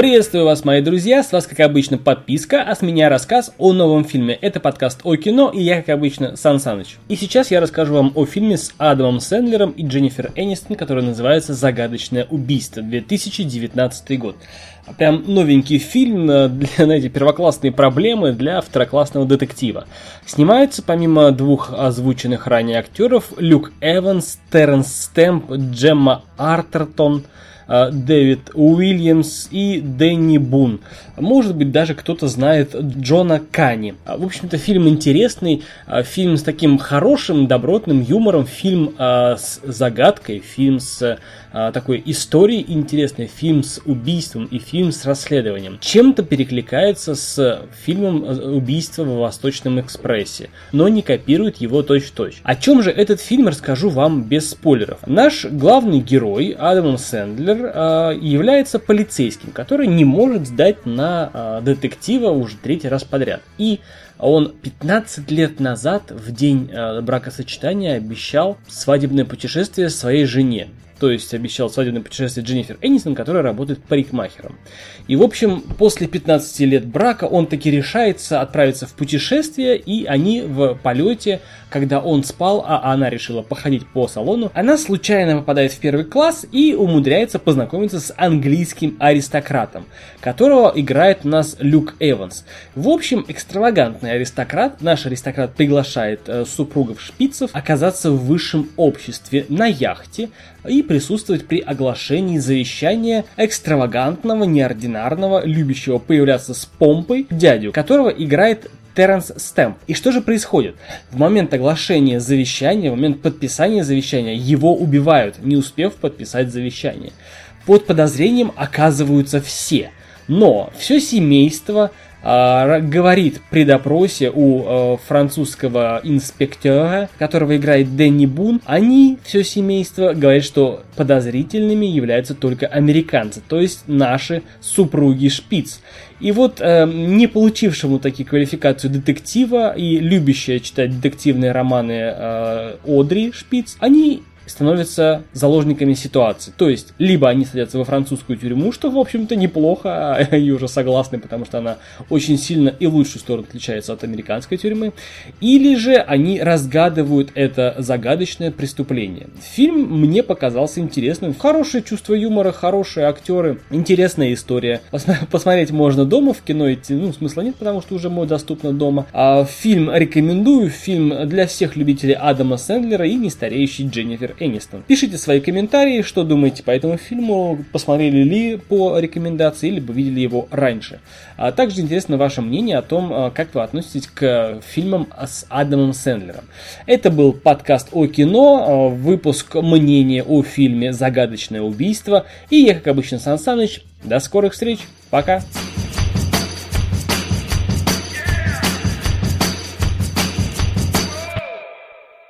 Приветствую вас, мои друзья, с вас, как обычно, подписка, а с меня рассказ о новом фильме. Это подкаст о кино, и я, как обычно, Сан Саныч. И сейчас я расскажу вам о фильме с Адамом Сэндлером и Дженнифер Энистон, который называется «Загадочное убийство», 2019 год. Прям новенький фильм э, для, знаете, первоклассные проблемы для второклассного детектива. Снимаются помимо двух озвученных ранее актеров Люк Эванс, Терренс Стэмп, Джемма Артертон – Дэвид Уильямс и Дэнни Бун. Может быть, даже кто-то знает Джона Кани. А, в общем-то, фильм интересный, а, фильм с таким хорошим, добротным юмором, фильм а, с загадкой, фильм с такой историей интересной, фильм с убийством и фильм с расследованием. Чем-то перекликается с фильмом «Убийство в Восточном экспрессе», но не копирует его точь-в-точь. О чем же этот фильм расскажу вам без спойлеров. Наш главный герой Адам Сэндлер э, является полицейским, который не может сдать на э, детектива уже третий раз подряд. И он 15 лет назад, в день э, бракосочетания, обещал свадебное путешествие своей жене то есть обещал свадебное путешествие Дженнифер Энистон, которая работает парикмахером. И, в общем, после 15 лет брака он таки решается отправиться в путешествие, и они в полете, когда он спал, а она решила походить по салону, она случайно попадает в первый класс и умудряется познакомиться с английским аристократом, которого играет у нас Люк Эванс. В общем, экстравагантный аристократ, наш аристократ приглашает э, супругов шпицев оказаться в высшем обществе на яхте, и присутствовать при оглашении завещания экстравагантного, неординарного, любящего появляться с помпой дядю, которого играет Терренс Стэмп. И что же происходит? В момент оглашения завещания, в момент подписания завещания, его убивают, не успев подписать завещание. Под подозрением оказываются все. Но все семейство говорит при допросе у э, французского инспектора, которого играет Дэнни Бун, они, все семейство, говорят, что подозрительными являются только американцы, то есть наши супруги Шпиц. И вот э, не получившему таки квалификацию детектива и любящая читать детективные романы э, Одри Шпиц, они становятся заложниками ситуации. То есть, либо они садятся во французскую тюрьму, что, в общем-то, неплохо, а и уже согласны, потому что она очень сильно и лучшую сторону отличается от американской тюрьмы, или же они разгадывают это загадочное преступление. Фильм мне показался интересным. Хорошее чувство юмора, хорошие актеры, интересная история. Посмотреть можно дома, в кино идти, ну, смысла нет, потому что уже мой доступно дома. А фильм рекомендую, фильм для всех любителей Адама Сэндлера и нестареющий Дженнифер Энистон. Пишите свои комментарии, что думаете по этому фильму, посмотрели ли по рекомендации, или бы видели его раньше. А также интересно ваше мнение о том, а, как вы относитесь к фильмам с Адамом Сэндлером. Это был подкаст о кино, а, выпуск мнения о фильме «Загадочное убийство». И я, как обычно, Сан Саныч. До скорых встреч. Пока.